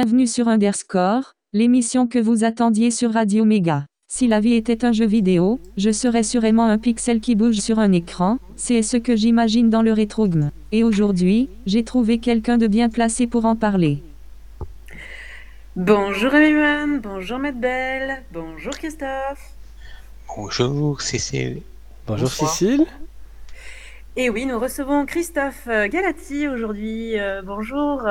Bienvenue sur Underscore, l'émission que vous attendiez sur Radio Méga. Si la vie était un jeu vidéo, je serais sûrement un pixel qui bouge sur un écran, c'est ce que j'imagine dans le rétrogme. Et aujourd'hui, j'ai trouvé quelqu'un de bien placé pour en parler. Bonjour everyone, bonjour Matt Belle, bonjour Christophe. Bonjour Cécile. Bonjour Cécile. Et oui, nous recevons Christophe euh, Galati aujourd'hui. Euh, bonjour.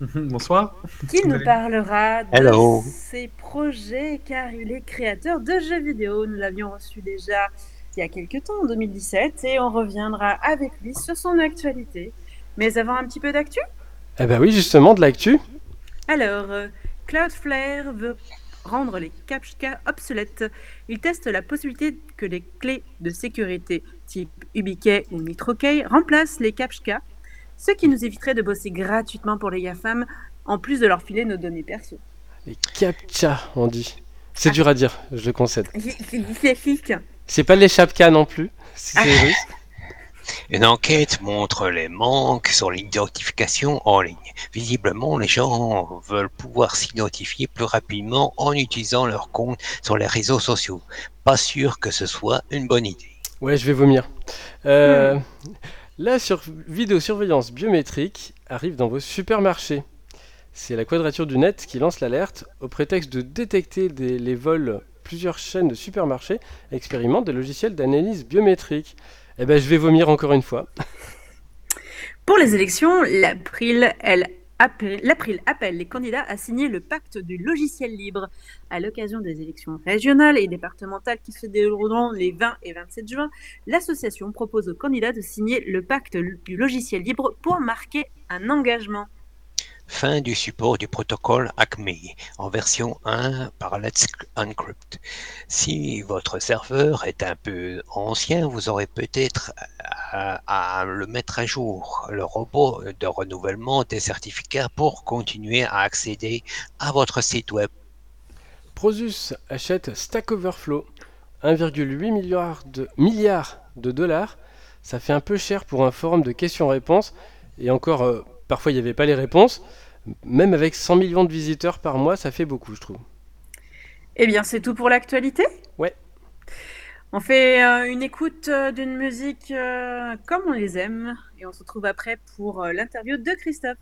Bonsoir. Qui nous parlera de Hello. ses projets car il est créateur de jeux vidéo. Nous l'avions reçu déjà il y a quelques temps, en 2017, et on reviendra avec lui sur son actualité. Mais avant un petit peu d'actu? Eh ben oui, justement, de l'actu. Alors, euh, Cloudflare veut rendre les CAPTCHA obsolètes. Il teste la possibilité que les clés de sécurité type YubiKey ou NitroKey remplacent les CAPTCHA, ce qui nous éviterait de bosser gratuitement pour les GAFAM, en plus de leur filer nos données perso. Les CAPTCHA, on dit. C'est dur à dire, je le concède. C'est dyslexique. C'est pas les CHAPCA non plus. C'est Ah. russe. Une enquête montre les manques sur l'identification en ligne. Visiblement, les gens veulent pouvoir s'identifier plus rapidement en utilisant leur compte sur les réseaux sociaux. Pas sûr que ce soit une bonne idée. Ouais, je vais vomir. Euh, La sur... vidéosurveillance biométrique arrive dans vos supermarchés. C'est la quadrature du net qui lance l'alerte au prétexte de détecter les vols. Plusieurs chaînes de supermarchés expérimentent des logiciels d'analyse biométrique. Eh ben, je vais vomir encore une fois. Pour les élections, l'April elle, l'April appelle les candidats à signer le pacte du logiciel libre. À l'occasion des élections régionales et départementales qui se dérouleront les 20 et 27 juin, l'association propose aux candidats de signer le pacte du logiciel libre pour marquer un engagement. Fin du support du protocole ACME en version 1 par Let's Encrypt. Si votre serveur est un peu ancien, vous aurez peut-être à, le mettre à jour, le robot de renouvellement des certificats pour continuer à accéder à votre site web. Prosus achète Stack Overflow, 1,8 milliard de dollars. Ça fait un peu cher pour un forum de questions-réponses. Et encore, euh, parfois il n'y avait pas les réponses. Même avec 100 millions de visiteurs par mois, ça fait beaucoup, je trouve. Eh bien, c'est tout pour l'actualité? Ouais. On fait euh, une écoute euh, d'une musique euh, comme on les aime et on se retrouve après pour l'interview de Christophe.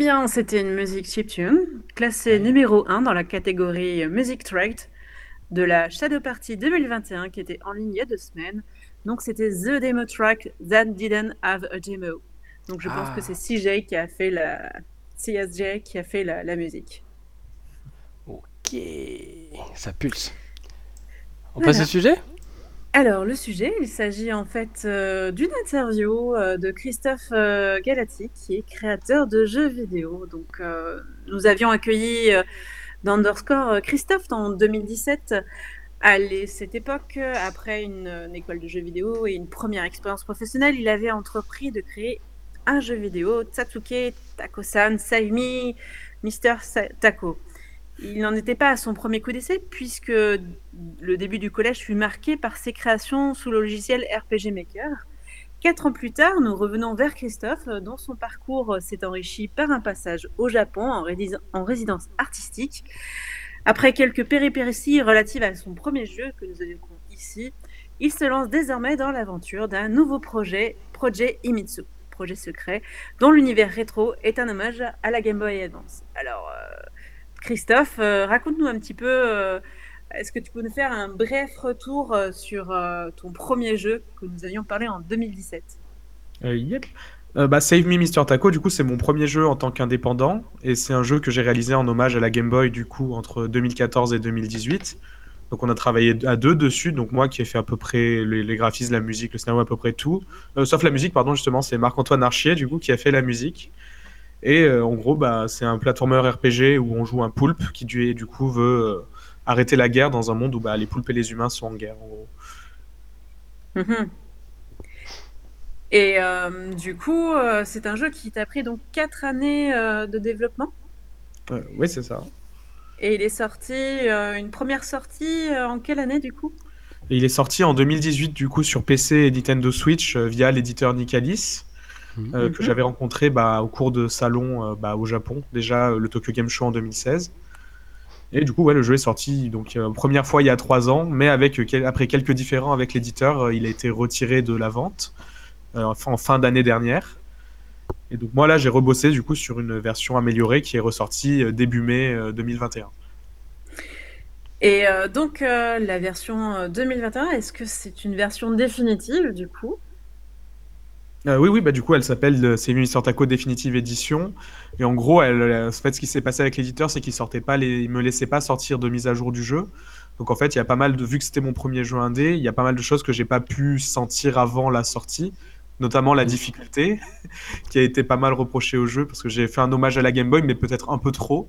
Bien, c'était une musique chiptune, classée numéro 1 dans la catégorie Music Track de la Shadow Party 2021 qui était en ligne il y a deux semaines. Donc, c'était The Demo Track That Didn't Have a Demo. Donc, je pense Ah. que c'est CJ qui a fait la. CSJ qui a fait la, la musique. Ok. Ça pulse. On Voilà. passe au sujet? Alors, le sujet, il s'agit en fait euh, d'une interview euh, de Christophe euh, Galati, qui est créateur de jeux vidéo. Donc, nous avions accueilli dans Underscore euh, Christophe en 2017. À cette époque, après une, une école de jeux vidéo et une première expérience professionnelle, il avait entrepris de créer un jeu vidéo, Tatsuke Tako-san Saimi Mister Sa- Tako. Il n'en était pas à son premier coup d'essai, puisque le début du collège fut marqué par ses créations sous le logiciel RPG Maker. Quatre ans plus tard, nous revenons vers Christophe, dont son parcours euh, s'est enrichi par un passage au Japon en résidence artistique. Après quelques péripéties relatives à son premier jeu que nous évoquons ici, il se lance désormais dans l'aventure d'un nouveau projet, Projet Imitsu, projet secret, dont l'univers rétro est un hommage à la Game Boy Advance. Alors, euh, Christophe, euh, raconte-nous un petit peu, euh, est-ce que tu peux nous faire un bref retour euh, sur ton premier jeu que nous avions parlé en 2017 Euh, yep. Euh, bah, Save Me Mr. Taco, du coup, c'est mon premier jeu en tant qu'indépendant. Et c'est un jeu que j'ai réalisé en hommage à la Game Boy, du coup, entre 2014 et 2018. Donc, on a travaillé à deux dessus. Donc, moi qui ai fait à peu près les, graphismes, la musique, le scénario, à peu près tout. Sauf la musique, pardon, justement, c'est Marc-Antoine Archier, du coup, qui a fait la musique. Et euh, en gros, bah, c'est un platformer RPG où on joue un poulpe qui, du, du coup, veut euh, arrêter la guerre dans un monde où bah, les poulpes et les humains sont en guerre, en gros. Mhm. Et euh, du coup, euh, c'est un jeu qui t'a pris donc 4 années euh, de développement? Oui, c'est ça. et il est sorti, une première sortie en quelle année du coup? Et il est sorti en 2018 du coup sur PC et Nintendo Switch via l'éditeur Nicalis Mhm. euh, que j'avais rencontré bah, au cours de salon euh, bah, au Japon déjà euh, le Tokyo Game Show en 2016 et du coup ouais le jeu est sorti donc euh, première fois il y a trois ans mais avec quel- après quelques différends avec l'éditeur euh, il a été retiré de la vente euh, en fin- en fin d'année dernière. Et donc moi là j'ai rebossé du coup sur une version améliorée qui est ressortie euh, début mai euh, 2021 Et euh, donc euh, la version euh, 2021, est-ce que c'est une version définitive du coup? Euh, oui, oui, bah du coup, elle s'appelle euh, C'est Mister Taco Definitive Edition. Et en gros, elle, euh, en fait, ce qui s'est passé avec l'éditeur, c'est qu'il sortait pas les, il me laissait pas sortir de mise à jour du jeu. Donc en fait, il y a pas mal de, vu que c'était mon premier jeu indé, il y a pas mal de choses que j'ai pas pu sentir avant la sortie, notamment la difficulté, qui a été pas mal reprochée au jeu parce que j'ai fait un hommage à la Game Boy, mais peut-être un peu trop.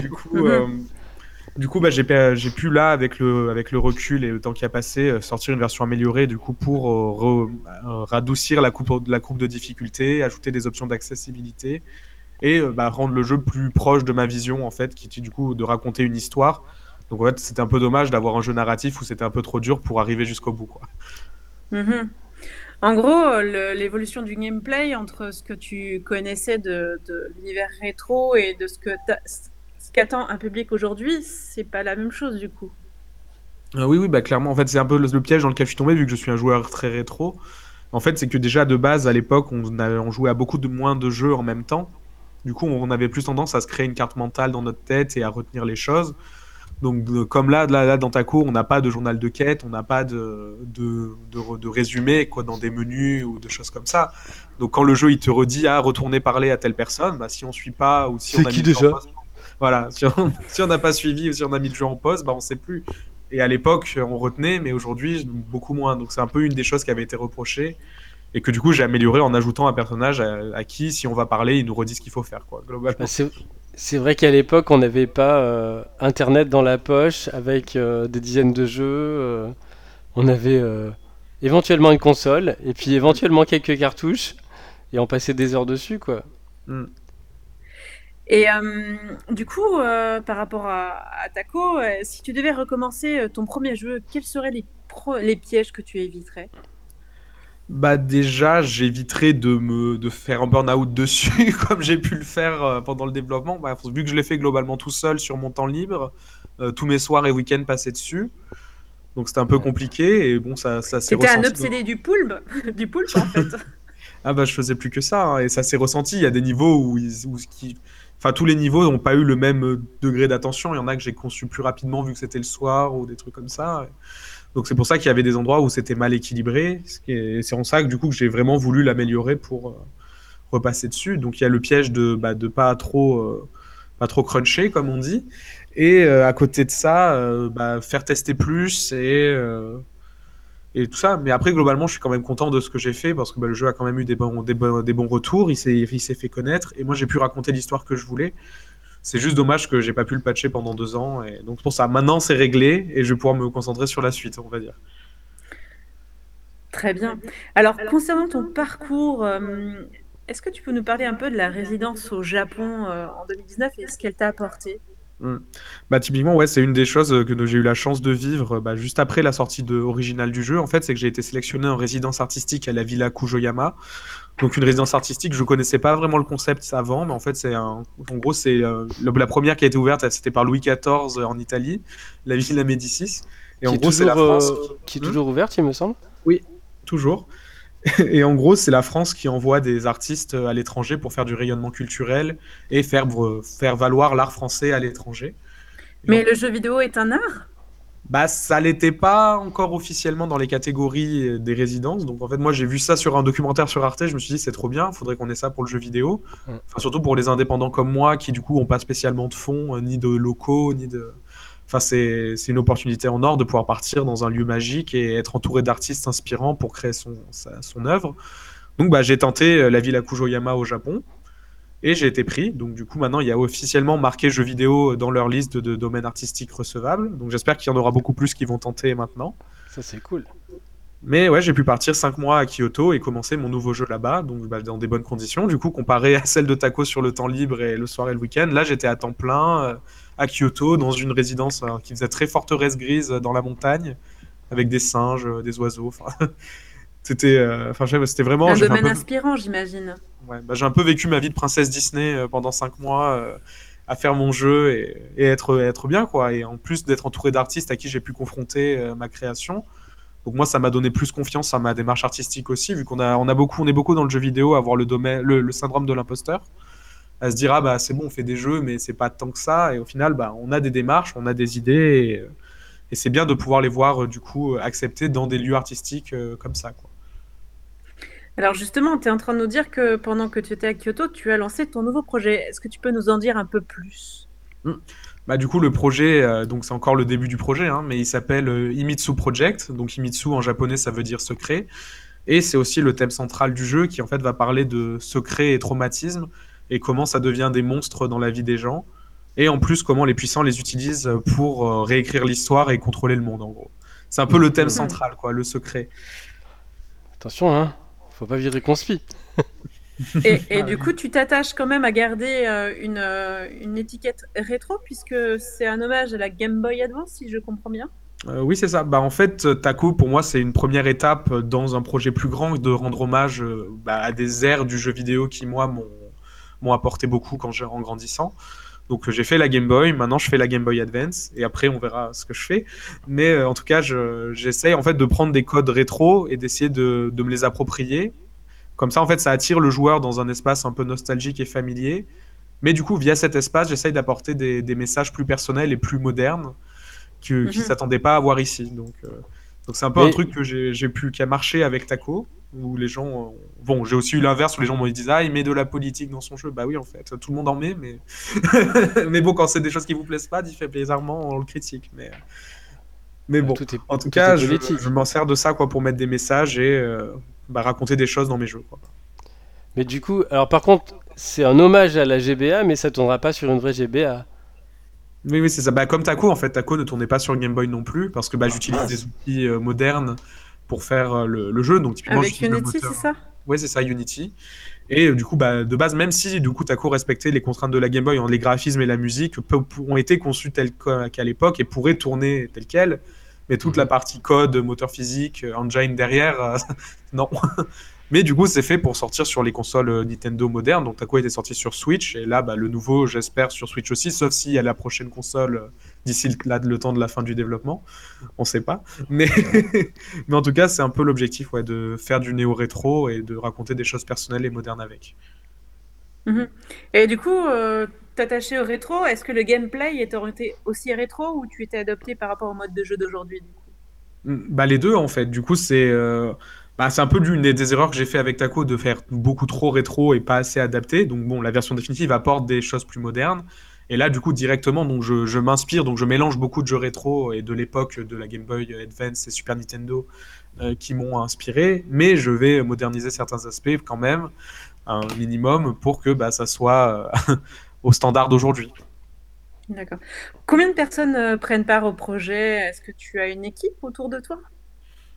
Du coup, euh, du coup, bah, j'ai pu là, avec le, recul et le temps qui a passé, euh, sortir une version améliorée du coup pour euh, euh, radoucir la coupe, de difficulté, ajouter des options d'accessibilité et bah, rendre le jeu plus proche de ma vision en fait, qui était du coup de raconter une histoire. Donc c'était un peu dommage d'avoir un jeu narratif où c'était un peu trop dur pour arriver jusqu'au bout. Mhm. En gros, l'évolution du gameplay entre ce que tu connaissais de, l'univers rétro et de ce que t'as- ce qu'attend un public aujourd'hui, c'est pas la même chose du coup. Euh, oui, oui, bah clairement. En fait, c'est un peu le, le piège dans lequel je suis tombé vu que je suis un joueur très rétro. En fait, c'est que déjà de base, à l'époque, on, jouait à beaucoup de moins de jeux en même temps. Du coup, on avait plus tendance à se créer une carte mentale dans notre tête et à retenir les choses. Donc, de- comme là, là, là, dans ta cour, on n'a pas de journal de quête, on n'a pas de, de, de, résumé quoi, dans des menus ou de choses comme ça. Donc, quand le jeu il te redit à retourner parler à telle personne, bah, si on suit pas ou si C'est on a qui mis en déjà? Voilà, si on si n'a pas suivi ou si on a mis le jeu en pause, bah, on sait plus. Et à l'époque, on retenait, mais aujourd'hui, beaucoup moins. Donc, c'est un peu une des choses qui avait été reprochée et que du coup, j'ai amélioré en ajoutant un personnage à, à qui, si on va parler, il nous redit ce qu'il faut faire, quoi, globalement. Bah, c'est vrai qu'à l'époque, on n'avait pas euh, Internet dans la poche avec euh, des dizaines de jeux. euh, on avait éventuellement une console et puis éventuellement quelques cartouches et on passait des heures dessus, quoi. Et euh, du coup, euh, par rapport à, à Taco, euh, si tu devais recommencer ton premier jeu, quels seraient les, pro- les pièges que tu éviterais? Bah déjà, j'éviterai de me de faire un burn-out dessus comme j'ai pu le faire pendant le développement. Bah, vu que je l'ai fait globalement tout seul sur mon temps libre, euh, tous mes soirs et week-ends passés dessus. Donc c'était un peu compliqué et bon ça ça s'est C'était un obsédé du poulpe, du poulpe en fait. Ah bah je faisais plus que ça, hein, et ça s'est ressenti. Il y a des niveaux où, ils, où ce qui... Enfin, tous les niveaux n'ont pas eu le même euh, degré d'attention. Il y en a que j'ai conçu plus rapidement vu que c'était le soir ou des trucs comme ça. Donc c'est pour ça qu'il y avait des endroits où c'était mal équilibré. C'est en ça que du coup j'ai vraiment voulu l'améliorer pour euh, repasser dessus. Donc il y a le piège de bah, pas trop euh, pas trop cruncher comme on dit. Et à côté de ça, bah, faire tester plus et et tout ça. Mais après, globalement, je suis quand même content de ce que j'ai fait parce que bah, le jeu a quand même eu des bons, des bons, des bons retours. Il s'est, il s'est fait connaître et moi, j'ai pu raconter l'histoire que je voulais. C'est juste dommage que j'ai pas pu le patcher pendant deux ans. Et donc, pour ça, maintenant, c'est réglé et je vais pouvoir me concentrer sur la suite, on va dire. Très bien. Alors, concernant ton parcours, euh, est-ce que tu peux nous parler un peu de la résidence au Japon euh, en 2019 et ce qu'elle t'a apporté? Mm. Bah typiquement ouais c'est une des choses euh, que j'ai eu la chance de vivre euh, bah, juste après la sortie de originale du jeu en fait c'est que j'ai été sélectionné en résidence artistique à la Villa Kujoyama donc une résidence artistique je connaissais pas vraiment le concept avant mais en fait c'est un... en gros c'est euh, la première qui a été ouverte c'était par Louis XIV en Italie la Villa Médicis. Et en qui, gros c'est la France euh, qui est Hmm? toujours ouverte, il me semble? toujours et en gros c'est la France qui envoie des artistes à l'étranger pour faire du rayonnement culturel et faire faire valoir l'art français à l'étranger Mais le jeu vidéo est un art? Bah, ça l'était pas encore officiellement dans les catégories euh, des résidences. Donc, en fait, moi, j'ai vu ça sur un documentaire sur Arte. Je me suis dit, c'est trop bien. Faudrait qu'on ait ça pour le jeu vidéo. Mm. Enfin, surtout pour les indépendants comme moi, qui, du coup, ont pas spécialement de fonds, euh, ni de locaux, ni de. Enfin, c'est une opportunité en or de pouvoir partir dans un lieu magique et être entouré d'artistes inspirants pour créer son, sa- son œuvre. Donc, bah, j'ai tenté euh, la Villa Kujoyama au Japon. Et j'ai été pris. Donc, du coup, maintenant, il y a officiellement marqué jeux vidéo dans leur liste de, de domaines artistiques recevables. Donc, j'espère qu'il y en aura beaucoup plus qui vont tenter maintenant. Ça, c'est cool. Mais ouais, j'ai pu partir 5 mois à Kyoto et commencer mon nouveau jeu là-bas, donc bah, dans des bonnes conditions. Du coup, comparé à celle de Taco sur le temps libre et le soir et le week-end, là j'étais à temps plein euh, à Kyoto, dans une résidence euh, qui faisait très forteresse grise dans la montagne, avec des singes, euh, des oiseaux. C'était, euh, enfin, c'était vraiment. Un un domaine peu- inspirant, j'imagine. Ouais, bah, j'ai un peu vécu ma vie de princesse Disney euh, pendant cinq mois à faire mon jeu et, et être, être bien, quoi. Et en plus d'être entouré d'artistes à qui j'ai pu confronter euh, ma création. Donc moi, ça m'a donné plus confiance à ma démarche artistique aussi, vu qu'on a, on a beaucoup, on est beaucoup dans le jeu vidéo à avoir le, domaine, le, le syndrome de l'imposteur. À se dire, ah bah c'est bon, on fait des jeux, mais c'est pas tant que ça. Et au final, bah, on a des démarches, on a des idées. Et, euh, et c'est bien de pouvoir les voir, euh, du coup, euh, acceptées dans des lieux artistiques comme ça, quoi. Alors justement, tu es en train de nous dire que pendant que tu étais à Kyoto, tu as lancé ton nouveau projet. Est-ce que tu peux nous en dire un peu plus? Bah, du coup, le projet, euh, donc c'est encore le début du projet, hein, mais il s'appelle euh, Imitsu Project. Donc, Imitsu en japonais, ça veut dire secret. Et c'est aussi le thème central du jeu qui, en fait, va parler de secret et traumatisme et comment ça devient des monstres dans la vie des gens. Et en plus, comment les puissants les utilisent pour euh, réécrire l'histoire et contrôler le monde, en gros. C'est un peu le thème central, quoi, le secret. Attention, hein. Faut pas virer conspi. Et, et du coup, tu t'attaches quand même à garder euh, une, euh, une étiquette rétro, puisque c'est un hommage à la Game Boy Advance, si je comprends bien. Euh, oui, c'est ça. Bah, en fait, Taco, pour moi, c'est une première étape dans un projet plus grand de rendre hommage euh, bah, à des ères du jeu vidéo qui, moi, m'ont m'ont apporté beaucoup quand j'ai en grandissant. Donc, euh, j'ai fait la Game Boy, maintenant je fais la Game Boy Advance, et après, on verra ce que je fais. Mais euh, en tout cas, je- j'essaye en fait de prendre des codes rétro et d'essayer de, de me les approprier. Comme ça, en fait, ça attire le joueur dans un espace un peu nostalgique et familier. Mais du coup, via cet espace, j'essaye d'apporter des, des messages plus personnels et plus modernes qui Mhm. s'attendaient pas à voir ici. Donc, euh, donc c'est un peu Mais- un truc que j'ai j'ai pu qui a marché avec Taco, où les gens, euh, bon, j'ai aussi eu l'inverse où les gens m'ont dit ah il met de la politique dans son jeu. Bah oui en fait, tout le monde en met, mais mais bon quand c'est des choses qui vous plaisent pas, différemment on le critique. Mais mais bon, Tout est, en tout tout cas, je, je m'en sers de ça quoi pour mettre des messages et euh, bah, raconter des choses dans mes jeux. Quoi. Mais du coup, alors par contre, c'est un hommage à la GBA, mais ça tournera pas sur une vraie GBA. Oui, oui, c'est ça. Bah, comme Taco, en fait, Taco ne tournait pas sur Game Boy non plus, parce que bah, j'utilise des outils euh, modernes pour faire euh, le, le jeu. Donc, typiquement, Avec Unity, c'est ça? Ouais, c'est ça, Unity. Et euh, du coup, bah, de base, même si du coup Taco respectait les contraintes de la Game Boy, hein, les graphismes et la musique ont été conçus tels qu'à l'époque et pourraient tourner tel quel, mais toute Mhm. la partie code, moteur physique, euh, engine derrière, euh, non. Mais du coup, c'est fait pour sortir sur les consoles euh, Nintendo modernes. Donc Taco était sorti sur Switch et là, bah, le nouveau, j'espère, sur Switch aussi, sauf s'il y a la prochaine console euh, d'ici le, là, le temps de la fin du développement. On sait pas. Mais, mais en tout cas, c'est un peu l'objectif ouais, de faire du néo-rétro et de raconter des choses personnelles et modernes avec. Mhm. Et du coup, euh, t'attacher au rétro, est-ce que le gameplay est orienté aussi rétro ou tu étais adopté par rapport au mode de jeu d'aujourd'hui Bah, les deux, en fait. Du coup, c'est euh, bah, c'est un peu l'une des, erreurs que j'ai fait avec Taco de faire beaucoup trop rétro et pas assez adapté. Donc, bon, la version définitive apporte des choses plus modernes. Et là, du coup, directement, je m'inspire, donc je mélange beaucoup de jeux rétro et de l'époque de la Game Boy Advance et Super Nintendo euh, qui m'ont inspiré, mais je vais moderniser certains aspects quand même, un minimum, pour que bah, ça soit euh, au standard d'aujourd'hui. D'accord. Combien de personnes euh, prennent part au projet? Est-ce que tu as une équipe autour de toi?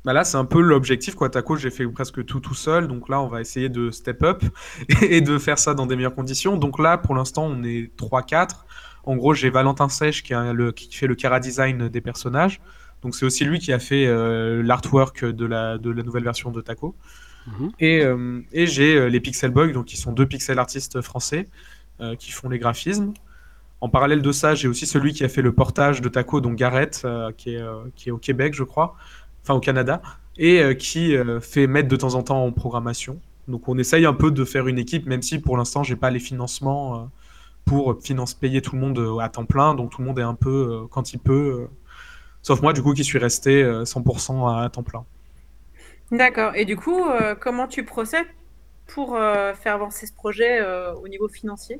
Bah là, c'est un peu l'objectif, quoi. Taco, j'ai fait presque tout tout seul, donc là, on va essayer de step up et de faire ça dans des meilleures conditions. Donc là, pour l'instant, on est trois quatre. En gros, j'ai Valentin Sèche qui, a le, qui fait le cara design des personnages. Donc c'est aussi lui qui a fait euh, l'artwork de la, de la nouvelle version de Taco. Mhm. Et, euh, et j'ai euh, les Pixel Boys, donc qui sont deux pixel artistes français euh, qui font les graphismes. En parallèle de ça, j'ai aussi celui qui a fait le portage de Taco, donc Garrett, qui, est, euh, qui est au Québec, je crois, enfin au Canada, et euh, qui euh, fait mettre de temps en temps en programmation. Donc on essaye un peu de faire une équipe, même si pour l'instant j'ai pas les financements euh, pour finance payer tout le monde à temps plein, donc tout le monde est un peu quand il peut, sauf moi du coup qui suis resté euh, 100% à, temps plein. D'accord. Et du coup, comment tu procèdes pour faire avancer ce projet au niveau financier?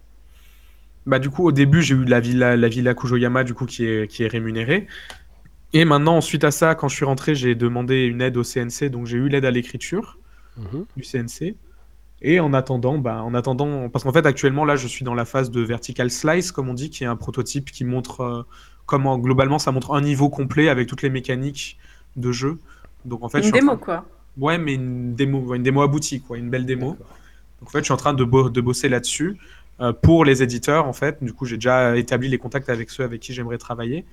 Bah du coup au début j'ai eu la villa, la villa Kujoyama du coup qui est, qui est rémunérée. Et maintenant, suite à ça, quand je suis rentré, j'ai demandé une aide au CNC, donc j'ai eu l'aide à l'écriture Mhm. du CNC. Et en attendant, bah, en attendant, parce qu'en fait actuellement là, je suis dans la phase de vertical slice, comme on dit, qui est un prototype qui montre euh, comment globalement ça montre un niveau complet avec toutes les mécaniques de jeu. Donc en fait, je Une en démo, train- quoi. Ouais, mais une démo, une démo aboutie, quoi, une belle démo. Donc en fait, je suis en train de, bo- de bosser là-dessus euh, pour les éditeurs, en fait. Du coup, j'ai déjà établi les contacts avec ceux avec qui j'aimerais travailler.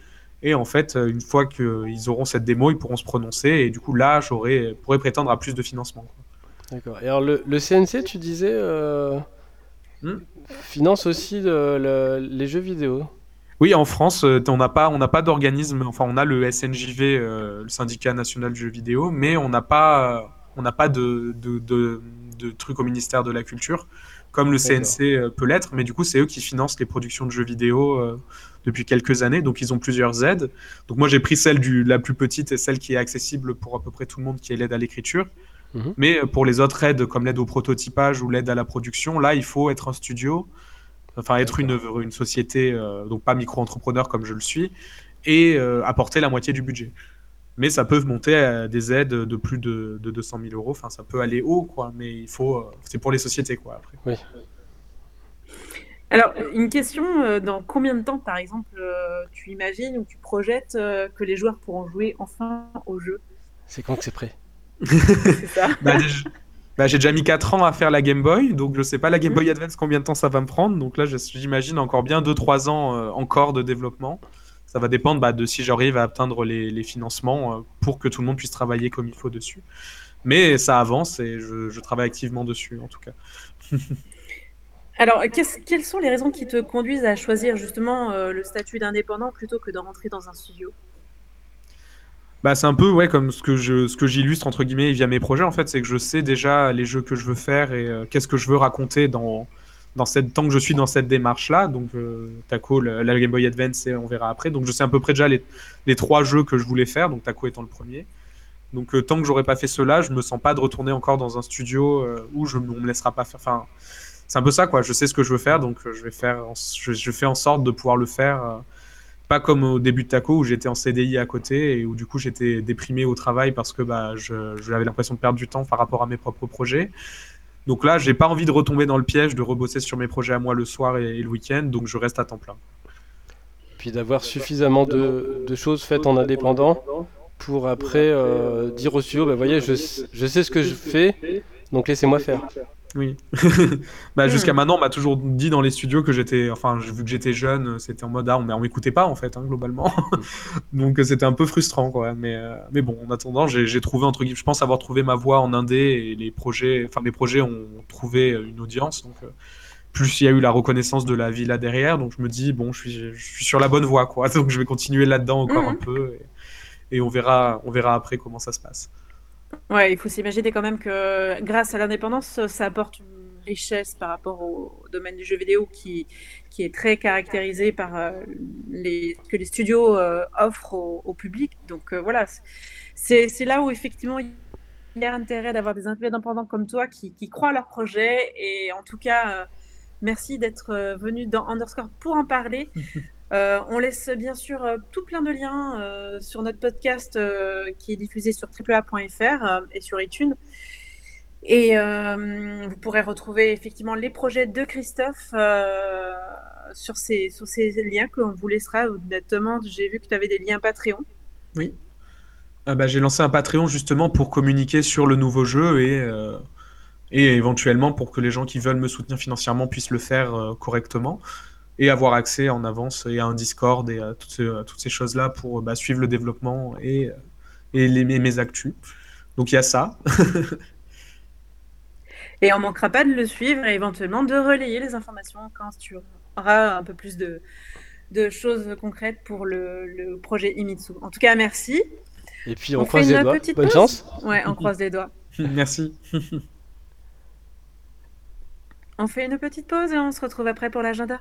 Et en fait, euh, une fois qu'ils auront cette démo, ils pourront se prononcer. Et du coup, là, j'aurai pourrais prétendre à plus de financement. D'accord. Et alors, le, le CNC, tu disais, euh, Hmm. finance aussi le- le- les jeux vidéo. Oui, en France, euh, on n'a pas, on pas d'organisme. Enfin, on a le SNJV, euh, le syndicat national du jeu vidéo, mais on n'a pas, euh, on n'a pas de, de, de, de truc au ministère de la Culture, comme le. CNC euh, peut l'être. Mais du coup, c'est eux qui financent les productions de jeux vidéo euh, depuis quelques années. Donc, ils ont plusieurs aides. Donc, moi, j'ai pris celle du, la plus petite et celle qui est accessible pour à peu près tout le monde, qui est l'aide à l'écriture. Mhm. Mais euh, pour les autres aides, comme l'aide au prototypage ou l'aide à la production, là, il faut être un studio, enfin être une, une société, euh, donc pas micro-entrepreneur comme je le suis, et euh, apporter la moitié du budget. Mais ça peut monter à des aides de plus de, de 200 000 euros. Enfin, ça peut aller haut, quoi. Mais il faut, euh, c'est pour les sociétés, quoi. Après. Alors, une question, euh, dans combien de temps, par exemple, euh, tu imagines ou tu projettes que les joueurs pourront jouer enfin au jeu? C'est quand que c'est prêt? C'est ça Bah, déjà- bah, j'ai déjà mis 4 ans à faire la Game Boy, donc je sais pas la Game Boy Advance combien de temps ça va me prendre. Donc là, je- j'imagine encore bien 2-3 ans euh, encore de développement. Ça va dépendre bah, de si j'arrive à atteindre les, les financements euh, pour que tout le monde puisse travailler comme il faut dessus. Mais ça avance et je, je travaille activement dessus en tout cas. Alors, quelles sont les raisons qui te conduisent à choisir justement euh, le statut d'indépendant plutôt que de rentrer dans un studio? Bah, c'est un peu ouais, comme ce que je, ce que j'illustre entre guillemets via mes projets en fait, c'est que je sais déjà les jeux que je veux faire et euh, qu'est-ce que je veux raconter dans, dans cette, tant que je suis dans cette démarche-là. Donc, euh, Taco, la Game Boy Advance, et on verra après. Donc, je sais à peu près déjà les, trois jeux que je voulais faire, donc Taco étant le premier. Donc, euh, tant que j'aurai pas fait cela, je me sens pas de retourner encore dans un studio euh, où je, on me laissera pas faire. Enfin, c'est un peu ça, quoi. Je sais ce que je veux faire, donc je vais faire, je, fais en sorte de pouvoir le faire. pas comme au début de Taco où j'étais en CDI à côté et où du coup j'étais déprimé au travail parce que bah, j'avais l'impression de perdre du temps par rapport à mes propres projets. Donc là, j'ai pas envie de retomber dans le piège de rebosser sur mes projets à moi le soir et, le week-end, donc je reste à temps plein. Puis d'avoir suffisamment de, choses faites en indépendant pour après euh, dire au studio, bah voyez, je sais ce que je fais, donc laissez-moi faire. Oui. bah, jusqu'à Hmm. maintenant, on m'a toujours dit dans les studios que j'étais, enfin, vu que j'étais jeune, c'était en mode ah, on, on m'écoutait pas en fait, hein, globalement. Donc euh, c'était un peu frustrant, quoi. Mais, euh, mais bon, en attendant, j'ai trouvé entre guillemets, je pense avoir trouvé ma voie en indé et les projets, enfin, mes projets ont trouvé une audience. Donc euh, plus il y a eu la reconnaissance de la villa derrière, donc je me dis bon, je suis, je suis sur la bonne voie, quoi. Donc je vais continuer là-dedans encore Mhm. un peu et, et on verra, on verra après comment ça se passe. Ouais, il faut s'imaginer quand même que grâce à l'indépendance, ça apporte une richesse par rapport au domaine du jeu vidéo qui, qui est très caractérisé par euh, les, que les studios euh, offrent au, public. Donc euh, voilà, c'est là où effectivement il y a intérêt d'avoir des indépendants comme toi qui, qui croient à leur projet. Et en tout cas, euh, merci d'être venu dans Underscore pour en parler. Euh, on laisse bien sûr euh, tout plein de liens euh, sur notre podcast qui est diffusé sur euh, et sur iTunes. Et vous pourrez retrouver effectivement les projets de Christophe sur, ces, sur ces liens qu'on vous laissera. Notamment, j'ai vu que tu avais des liens Patreon. Oui. Ah bah, j'ai lancé un Patreon justement pour communiquer sur le nouveau jeu et, et éventuellement pour que les gens qui veulent me soutenir financièrement puissent le faire correctement et avoir accès en avance et à un Discord et à toutes ces, à toutes ces choses-là pour bah, suivre le développement et, et les, mes, mes actus. Donc il y a ça. Et on manquera pas de le suivre et éventuellement de relayer les informations quand tu auras un peu plus de, de choses concrètes pour le, le projet Imitsu. En tout cas, merci. Et puis on, On croise fait les une doigts. petite Bonne pause chance. Ouais, on croise les doigts. Merci. On fait une petite pause et on se retrouve après pour l'agenda.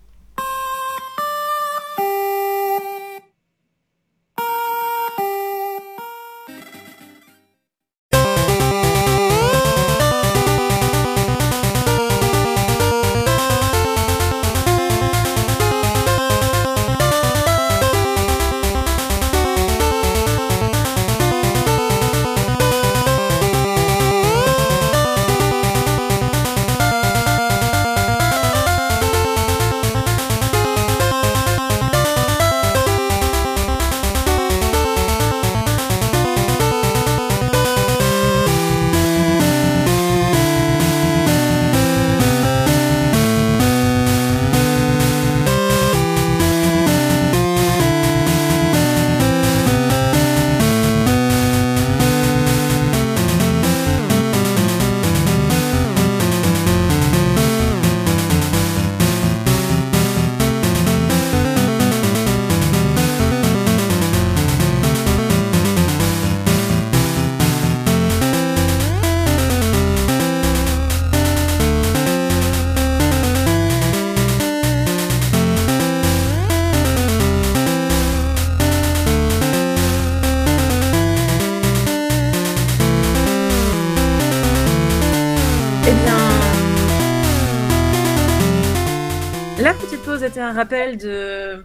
un rappel de,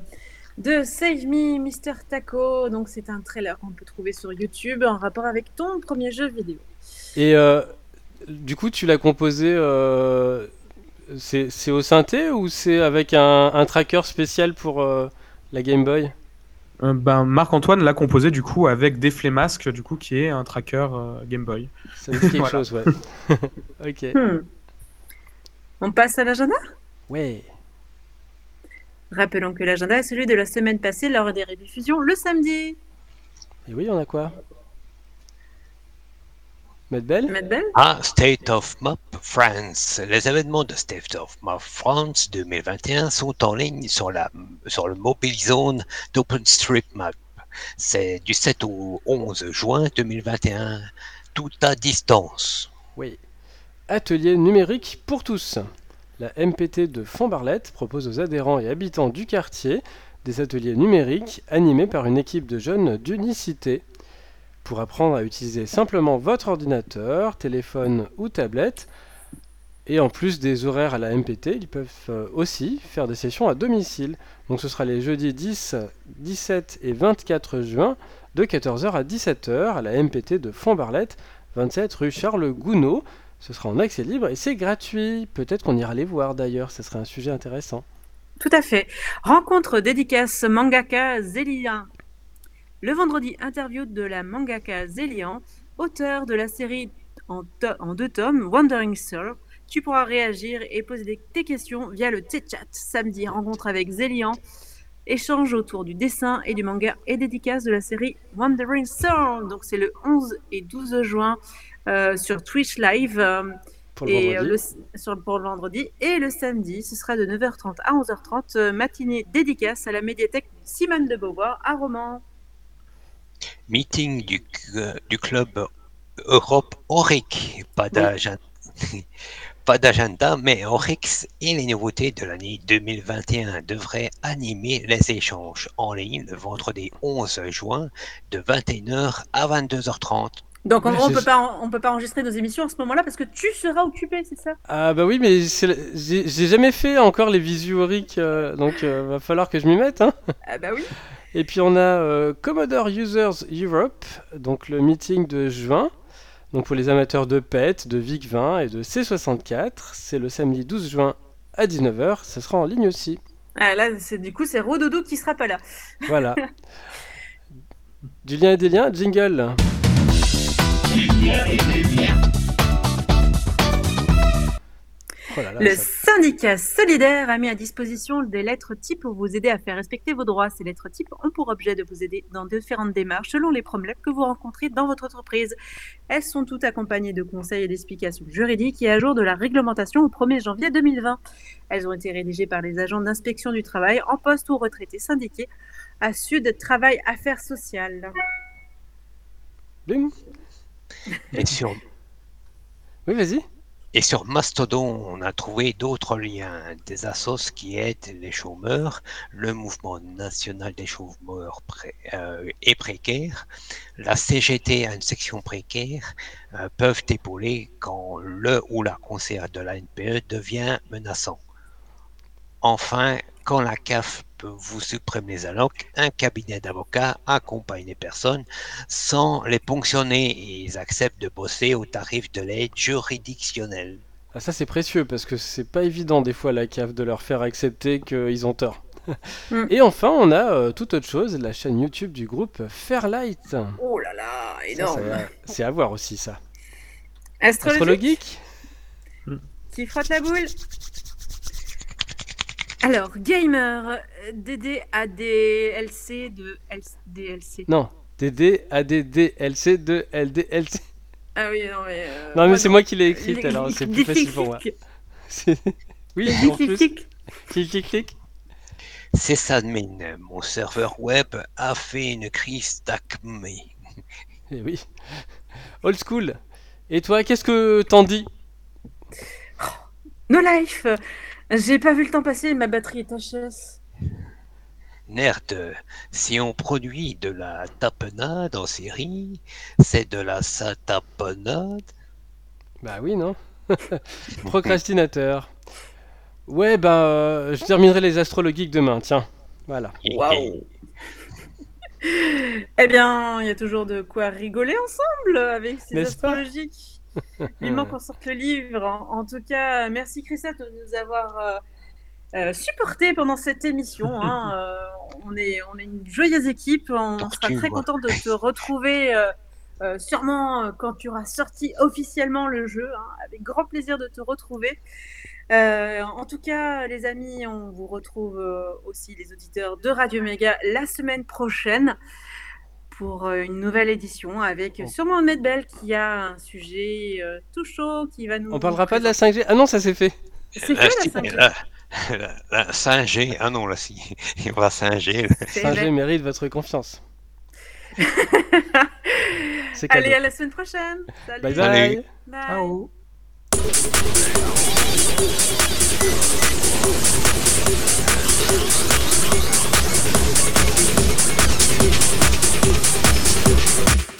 de Save Me Mr. Taco. Donc, c'est un trailer qu'on peut trouver sur YouTube en rapport avec ton premier jeu vidéo. Et euh, du coup, tu l'as composé. euh, c'est c'est au synthé ou c'est avec un, un tracker spécial pour euh, la Game Boy? Euh, ben, Marc-Antoine l'a composé du coup avec des Flémasques, du coup, qui est un tracker euh, Game Boy. Ça me dit quelque Voilà. chose, ouais. ok. Hmm. On passe à l'agenda? Ouais. Rappelons que l'agenda est celui de la semaine passée lors des rediffusions le samedi. Et oui, on a quoi? Matt Bell? Matt Bell? Ah, State of Mop France. Les événements de State of Mop France 2021 sont en ligne sur, la, sur le Mobile Zone d'OpenStreetMap. C'est du 7 au 11 juin 2021, tout à distance. Oui. Atelier numérique pour tous. La MPT de Font-Barlette propose aux adhérents et habitants du quartier des ateliers numériques animés par une équipe de jeunes d'unicité. Pour apprendre à utiliser simplement votre ordinateur, téléphone ou tablette, et en plus des horaires à la MPT, ils peuvent euh, aussi faire des sessions à domicile. Donc ce sera les jeudis 10, 17 et 24 juin de 14h à 17h à la MPT de Font-Barlette, 27 rue Charles Gounod. Ce sera en accès libre et c'est gratuit. Peut-être qu'on ira les voir d'ailleurs, ce serait un sujet intéressant. Tout à fait. Rencontre dédicace mangaka Zélian. Le vendredi, interview de la mangaka Zélian, auteur de la série en, deux tomes, Wandering Soul. Tu pourras réagir et poser tes questions via le chat samedi. Rencontre avec Zélian. Échange autour du dessin et du manga et dédicace de la série Wandering Soul. Donc c'est le 11 et 12 juin sur Twitch Live. euh, Pour le et euh, le, sur, pour le vendredi. Et le samedi, ce sera de 9h30 à 11h30, euh, matinée dédicace à la médiathèque Simone de Beauvoir à Romans. Meeting du, club Europe Auric. Pas d'agenda. Pas d'agenda, mais Aurix et les nouveautés de l'année 2021 devraient animer les échanges en ligne le vendredi 11 juin de 21h à 22h30. Donc en Ouais, gros, on c'est- peut pas, on peut pas enregistrer nos émissions à ce moment-là parce que tu seras occupé, c'est ça? Ah bah oui, mais c'est le- j'ai jamais fait encore les visuoriques, euh, donc euh, va falloir que je m'y mette. Hein. Ah bah oui. Et puis on a euh, Commodore Users Europe, donc le meeting de juin. Donc pour les amateurs de PET, de VIC-20 et de C64, c'est le samedi 12 juin à 19h, ça sera en ligne aussi. Ah, là, c'est du coup, c'est Rododo qui sera pas là. Voilà. du lien et des liens, jingle. Oh là là, Le ça- syndicat solidaire a mis à disposition des lettres types pour vous aider à faire respecter vos droits. Ces lettres types ont pour objet de vous aider dans différentes démarches selon les problèmes que vous rencontrez dans votre entreprise. Elles sont toutes accompagnées de conseils et d'explications juridiques et à jour de la réglementation au 1er janvier 2020. Elles ont été rédigées par les agents d'inspection du travail en poste ou retraités syndiqués à Sud Travail Affaires Sociales. Blim. Et sur, Oui, vas-y. et sur Mastodon, on a trouvé d'autres liens, des assos qui aident les chômeurs, le mouvement national des chômeurs pré- euh, et précaires, la CGT a une section précaire, euh, peuvent épauler quand le ou la conseillère de la NPE devient menaçant. Enfin, quand la CAF vous supprime les allocs, un cabinet d'avocats accompagne les personnes sans les ponctionner et ils acceptent de bosser au tarif de l'aide juridictionnelle. Ah, ça c'est précieux parce que c'est pas évident des fois la CAF de leur faire accepter qu'ils ont tort. Mm. Et enfin, on a euh, toute autre chose, la chaîne YouTube du groupe Fairlight. Oh là là, énorme. c'est- C'est à voir aussi ça. Astrologique, Astrologique? qui frotte la boule. Alors, gamer, euh, DD à DLC de L- DLC. Non, DD, ADD, LC, 2 LD, LC. Ah oui, non mais. euh, Non, mais c'est moi qui l'ai écrite Les- alors, c'est plus facile pour moi. C'est- Oui, clics, en clics, plus. Clic, clic, clic. C'est ça, admin. Mon serveur web a fait une crise d'acmé. Eh oui. Old school. Et toi, qu'est-ce que t'en dis? No life J'ai pas vu le temps passer, ma batterie est HS. Nerd, si on produit de la tapenade en série, c'est de la satapenade. Bah oui, non Procrastinateur. Ouais, bah, euh, je terminerai les astrologiques demain, tiens. Voilà. Waouh Eh bien, il y a toujours de quoi rigoler ensemble avec ces N'est-ce astrologiques. Vivement qu'on sorte le livre. En, en tout cas, merci Chrisette de nous avoir euh, euh, supportés pendant cette émission. hein. Euh, on, est, on est une joyeuse équipe. On sera très content de te retrouver. euh, sûrement quand tu auras sorti officiellement le jeu, hein, avec grand plaisir de te retrouver. Euh, en tout cas, les amis, on vous retrouve euh, aussi les auditeurs de Radio Méga la semaine prochaine pour euh, une nouvelle édition avec On- sûrement Ahmed Bell qui a un sujet euh, tout chaud qui va nous. On parlera pas de la 5G Ah non, ça c'est fait. C'est fait la 5G. là, là, là, 5G, ah non, là, si, il va 5G. C'est 5G vrai. mérite votre confiance. Allez, à la semaine prochaine. Salut. Bye Salut. bye. Bye. Ciao. Thank you.